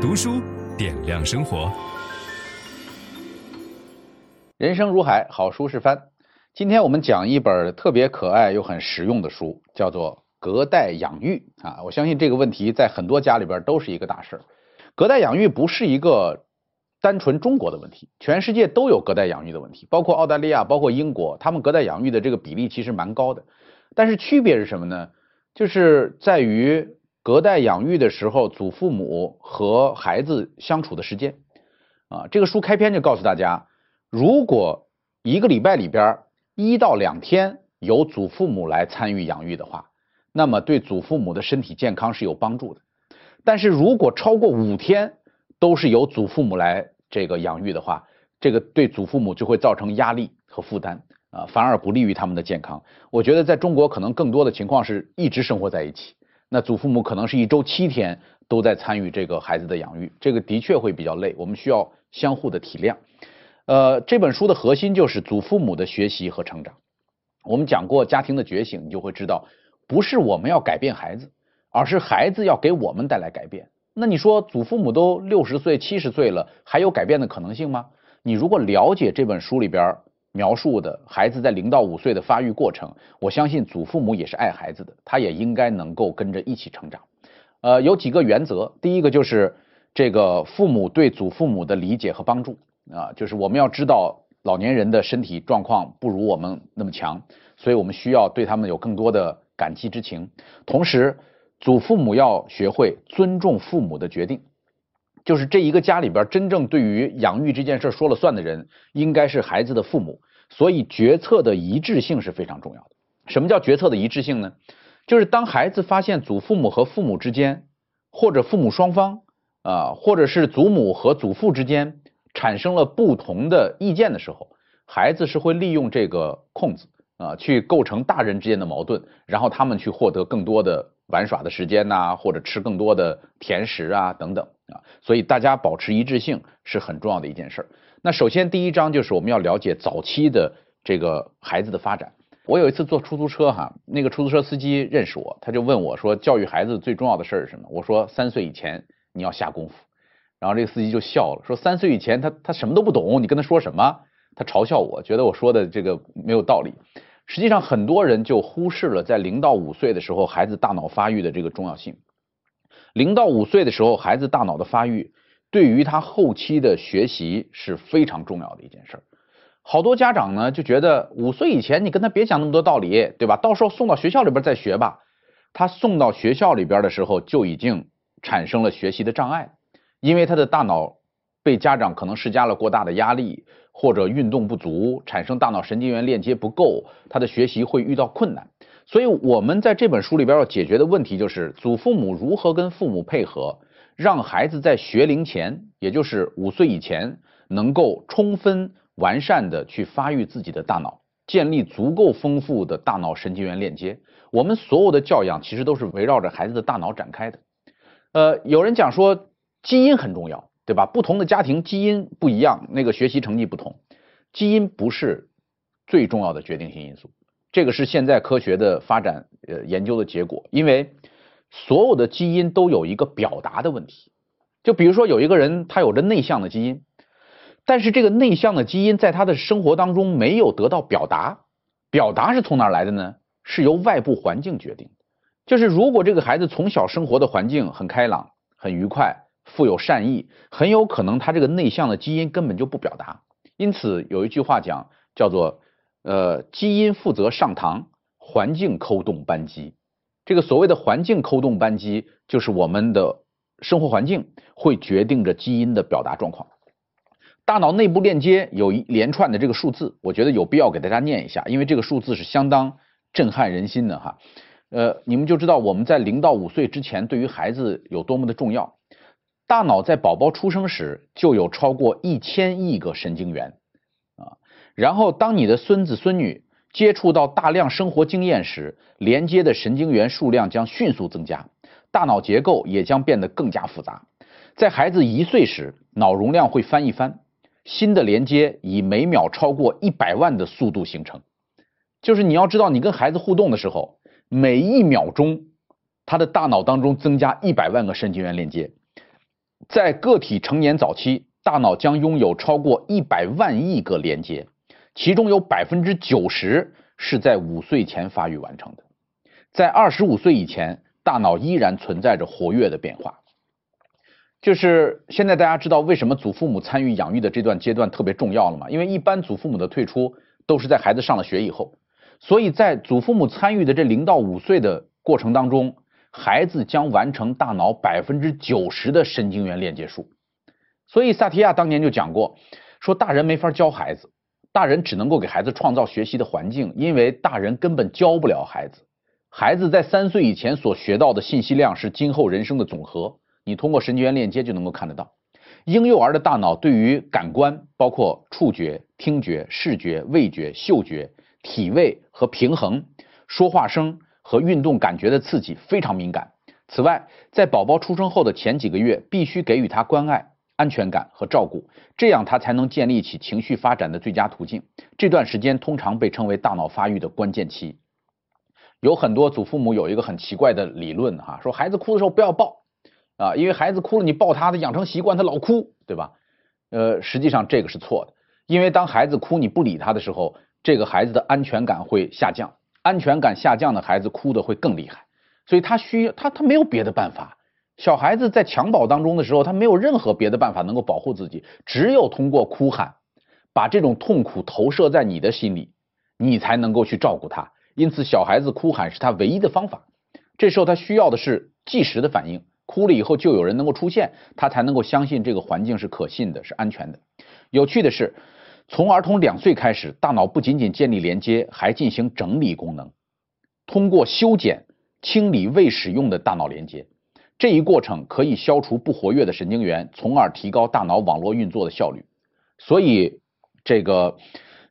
读书点亮生活。人生如海，好书是帆。今天我们讲一本特别可爱又很实用的书，叫做《隔代养育》啊。我相信这个问题在很多家里边都是一个大事儿。隔代养育不是一个单纯中国的问题，全世界都有隔代养育的问题，包括澳大利亚、包括英国，他们隔代养育的这个比例其实蛮高的。但是区别是什么呢？就是在于隔代养育的时候，祖父母和孩子相处的时间。啊，这个书开篇就告诉大家，如果一个礼拜里边一到两天由祖父母来参与养育的话，那么对祖父母的身体健康是有帮助的。但是如果超过五天都是由祖父母来这个养育的话，这个对祖父母就会造成压力和负担。啊，反而不利于他们的健康。我觉得在中国可能更多的情况是一直生活在一起，那祖父母可能是一周七天都在参与这个孩子的养育，这个的确会比较累。我们需要相互的体谅。呃，这本书的核心就是祖父母的学习和成长。我们讲过家庭的觉醒，你就会知道，不是我们要改变孩子，而是孩子要给我们带来改变。那你说祖父母都六十岁、七十岁了，还有改变的可能性吗？你如果了解这本书里边。描述的孩子在零到五岁的发育过程，我相信祖父母也是爱孩子的，他也应该能够跟着一起成长。呃，有几个原则，第一个就是这个父母对祖父母的理解和帮助啊，就是我们要知道老年人的身体状况不如我们那么强，所以我们需要对他们有更多的感激之情。同时，祖父母要学会尊重父母的决定。就是这一个家里边真正对于养育这件事说了算的人，应该是孩子的父母，所以决策的一致性是非常重要的。什么叫决策的一致性呢？就是当孩子发现祖父母和父母之间，或者父母双方啊，或者是祖母和祖父之间产生了不同的意见的时候，孩子是会利用这个空子啊，去构成大人之间的矛盾，然后他们去获得更多的玩耍的时间呐，或者吃更多的甜食啊等等。啊，所以大家保持一致性是很重要的一件事儿。那首先第一章就是我们要了解早期的这个孩子的发展。我有一次坐出租车哈，那个出租车司机认识我，他就问我说，教育孩子最重要的事儿是什么？我说三岁以前你要下功夫。然后这个司机就笑了，说三岁以前他他什么都不懂，你跟他说什么？他嘲笑我，觉得我说的这个没有道理。实际上很多人就忽视了在零到五岁的时候孩子大脑发育的这个重要性。零到五岁的时候，孩子大脑的发育对于他后期的学习是非常重要的一件事儿。好多家长呢就觉得五岁以前你跟他别讲那么多道理，对吧？到时候送到学校里边再学吧。他送到学校里边的时候就已经产生了学习的障碍，因为他的大脑被家长可能施加了过大的压力，或者运动不足，产生大脑神经元链接不够，他的学习会遇到困难。所以，我们在这本书里边要解决的问题就是，祖父母如何跟父母配合，让孩子在学龄前，也就是五岁以前，能够充分完善的去发育自己的大脑，建立足够丰富的大脑神经元链接。我们所有的教养其实都是围绕着孩子的大脑展开的。呃，有人讲说基因很重要，对吧？不同的家庭基因不一样，那个学习成绩不同，基因不是最重要的决定性因素。这个是现在科学的发展，呃，研究的结果。因为所有的基因都有一个表达的问题，就比如说有一个人他有着内向的基因，但是这个内向的基因在他的生活当中没有得到表达，表达是从哪来的呢？是由外部环境决定。就是如果这个孩子从小生活的环境很开朗、很愉快、富有善意，很有可能他这个内向的基因根本就不表达。因此有一句话讲叫做。呃，基因负责上堂，环境扣动扳机。这个所谓的环境扣动扳机，就是我们的生活环境会决定着基因的表达状况。大脑内部链接有一连串的这个数字，我觉得有必要给大家念一下，因为这个数字是相当震撼人心的哈。呃，你们就知道我们在零到五岁之前对于孩子有多么的重要。大脑在宝宝出生时就有超过一千亿个神经元。然后，当你的孙子孙女接触到大量生活经验时，连接的神经元数量将迅速增加，大脑结构也将变得更加复杂。在孩子一岁时，脑容量会翻一番，新的连接以每秒超过一百万的速度形成。就是你要知道，你跟孩子互动的时候，每一秒钟，他的大脑当中增加一百万个神经元连接。在个体成年早期，大脑将拥有超过一百万亿个连接，其中有百分之九十是在五岁前发育完成的。在二十五岁以前，大脑依然存在着活跃的变化。就是现在大家知道为什么祖父母参与养育的这段阶段特别重要了吗？因为一般祖父母的退出都是在孩子上了学以后，所以在祖父母参与的这零到五岁的过程当中。孩子将完成大脑百分之九十的神经元链接术，所以萨提亚当年就讲过，说大人没法教孩子，大人只能够给孩子创造学习的环境，因为大人根本教不了孩子。孩子在三岁以前所学到的信息量是今后人生的总和，你通过神经元链接就能够看得到。婴幼儿的大脑对于感官，包括触觉、听觉、视觉、味觉、嗅觉、体味和平衡、说话声。和运动感觉的刺激非常敏感。此外，在宝宝出生后的前几个月，必须给予他关爱、安全感和照顾，这样他才能建立起情绪发展的最佳途径。这段时间通常被称为大脑发育的关键期。有很多祖父母有一个很奇怪的理论，哈，说孩子哭的时候不要抱啊，因为孩子哭了，你抱他，他养成习惯，他老哭，对吧？呃，实际上这个是错的，因为当孩子哭你不理他的时候，这个孩子的安全感会下降。安全感下降的孩子哭得会更厉害，所以他需要他他没有别的办法。小孩子在襁褓当中的时候，他没有任何别的办法能够保护自己，只有通过哭喊，把这种痛苦投射在你的心里，你才能够去照顾他。因此，小孩子哭喊是他唯一的方法。这时候他需要的是即时的反应，哭了以后就有人能够出现，他才能够相信这个环境是可信的，是安全的。有趣的是。从儿童两岁开始，大脑不仅仅建立连接，还进行整理功能。通过修剪、清理未使用的大脑连接，这一过程可以消除不活跃的神经元，从而提高大脑网络运作的效率。所以，这个。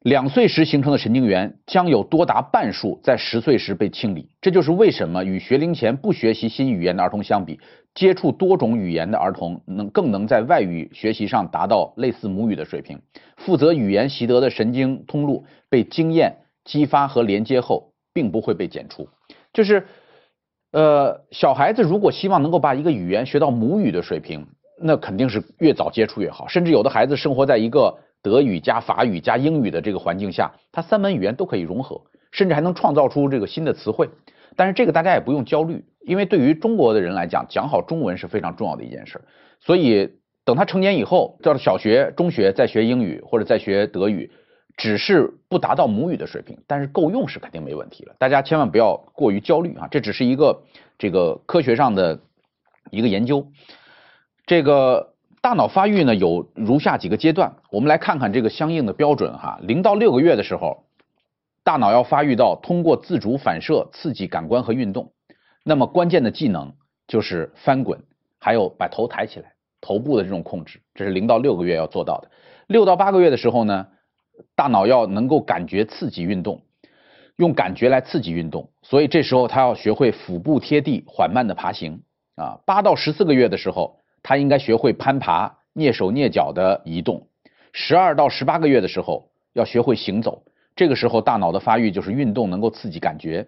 两岁时形成的神经元将有多达半数在十岁时被清理，这就是为什么与学龄前不学习新语言的儿童相比，接触多种语言的儿童能更能在外语学习上达到类似母语的水平。负责语言习得的神经通路被经验激发和连接后，并不会被剪除。就是，呃，小孩子如果希望能够把一个语言学到母语的水平，那肯定是越早接触越好。甚至有的孩子生活在一个。德语加法语加英语的这个环境下，他三门语言都可以融合，甚至还能创造出这个新的词汇。但是这个大家也不用焦虑，因为对于中国的人来讲，讲好中文是非常重要的一件事。所以等他成年以后，到了小学、中学再学英语或者再学德语，只是不达到母语的水平，但是够用是肯定没问题了。大家千万不要过于焦虑啊，这只是一个这个科学上的一个研究，这个。大脑发育呢，有如下几个阶段，我们来看看这个相应的标准哈。零到六个月的时候，大脑要发育到通过自主反射刺激感官和运动，那么关键的技能就是翻滚，还有把头抬起来，头部的这种控制，这是零到六个月要做到的。六到八个月的时候呢，大脑要能够感觉刺激运动，用感觉来刺激运动，所以这时候他要学会腹部贴地缓慢的爬行啊。八到十四个月的时候。他应该学会攀爬、蹑手蹑脚的移动。十二到十八个月的时候，要学会行走。这个时候，大脑的发育就是运动能够刺激感觉。